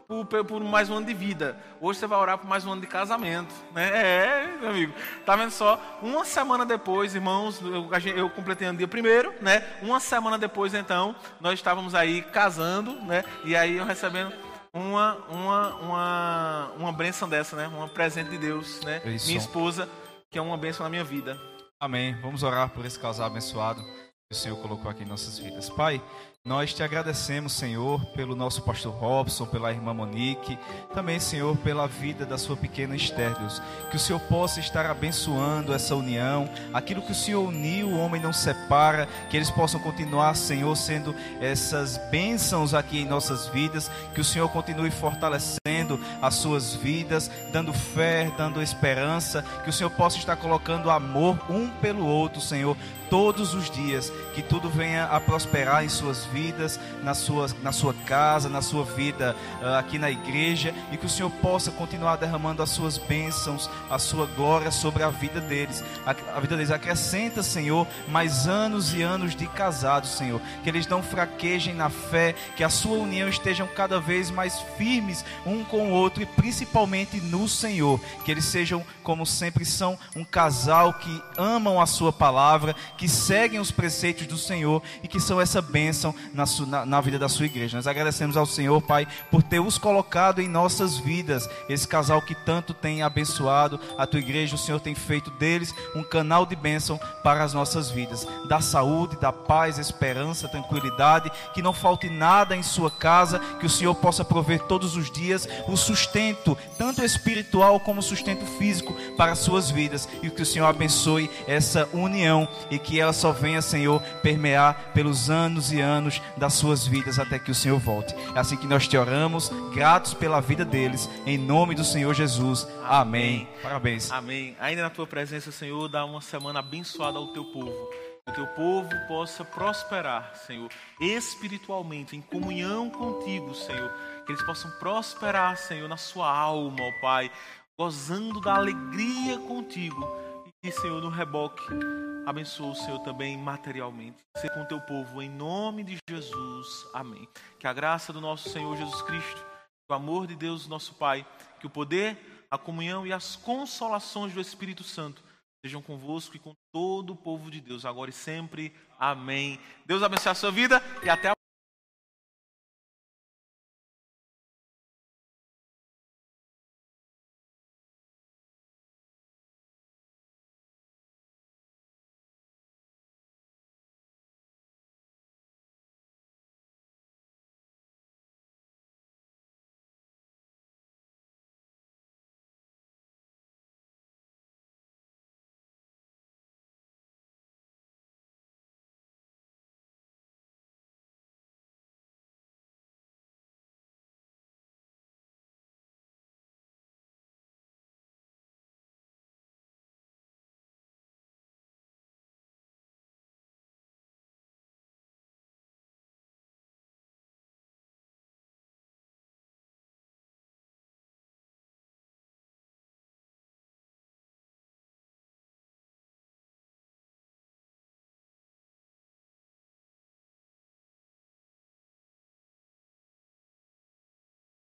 [SPEAKER 1] por, mais um ano de vida. Hoje você vai orar por mais um ano de casamento. Né? É, meu amigo. Tá vendo só? Uma semana depois, irmãos, eu, eu completei no dia primeiro, né? Uma semana depois, então, nós estávamos aí casando, né? E aí eu recebendo uma, uma, uma, uma benção dessa, né? Um presente de Deus, né?
[SPEAKER 3] Isso.
[SPEAKER 1] Minha esposa, que é uma benção na minha vida.
[SPEAKER 3] Amém. Vamos orar por esse casal abençoado que o Senhor colocou aqui em nossas vidas. Pai, nós te agradecemos, Senhor, pelo nosso pastor Robson, pela irmã Monique, também, Senhor, pela vida da sua pequena Esther, Deus. Que o Senhor possa estar abençoando essa união, aquilo que o Senhor uniu, o homem não separa, que eles possam continuar, Senhor, sendo essas bênçãos aqui em nossas vidas, que o Senhor continue fortalecendo as suas vidas, dando fé, dando esperança, que o Senhor possa estar colocando amor um pelo outro, Senhor, todos os dias, que tudo venha a prosperar em suas vidas vidas, na sua, na sua casa, na sua vida uh, aqui na igreja, e que o Senhor possa continuar derramando as suas bênçãos, a sua glória sobre a vida deles. A, a vida deles acrescenta, Senhor, mais anos e anos de casados, Senhor. Que eles não fraquejem na fé, que a sua união estejam cada vez mais firmes um com o outro e principalmente no Senhor. Que eles sejam, como sempre são, um casal que amam a sua palavra, que seguem os preceitos do Senhor e que são essa bênção na, na, na vida da sua igreja. Nós agradecemos ao Senhor, Pai, por ter os colocado em nossas vidas, esse casal que tanto tem abençoado a tua igreja. O Senhor tem feito deles um canal de bênção para as nossas vidas. Da saúde, da paz, esperança, tranquilidade, que não falte nada em sua casa, que o Senhor possa prover todos os dias o sustento, tanto espiritual como sustento físico para as suas vidas. E que o Senhor abençoe essa união e que ela só venha, Senhor, permear pelos anos e anos das suas vidas até que o Senhor volte. É assim que nós te oramos, gratos pela vida deles, em nome do Senhor Jesus. Amém. Amém. Parabéns.
[SPEAKER 1] Amém. Ainda na tua presença, Senhor, dá uma semana abençoada ao teu povo. Que o teu povo possa prosperar, Senhor, espiritualmente, em comunhão contigo, Senhor. Que eles possam prosperar, Senhor, na sua alma, ó Pai, gozando da alegria contigo. E, Senhor, no reboque, abençoa o Senhor também materialmente. Ser com o teu povo, em nome de Jesus. Amém. Que a graça do nosso Senhor Jesus Cristo, o amor de Deus, nosso Pai, que o poder, a comunhão e as consolações do Espírito Santo sejam convosco e com todo o povo de Deus, agora e sempre. Amém. Deus abençoe a sua vida e até a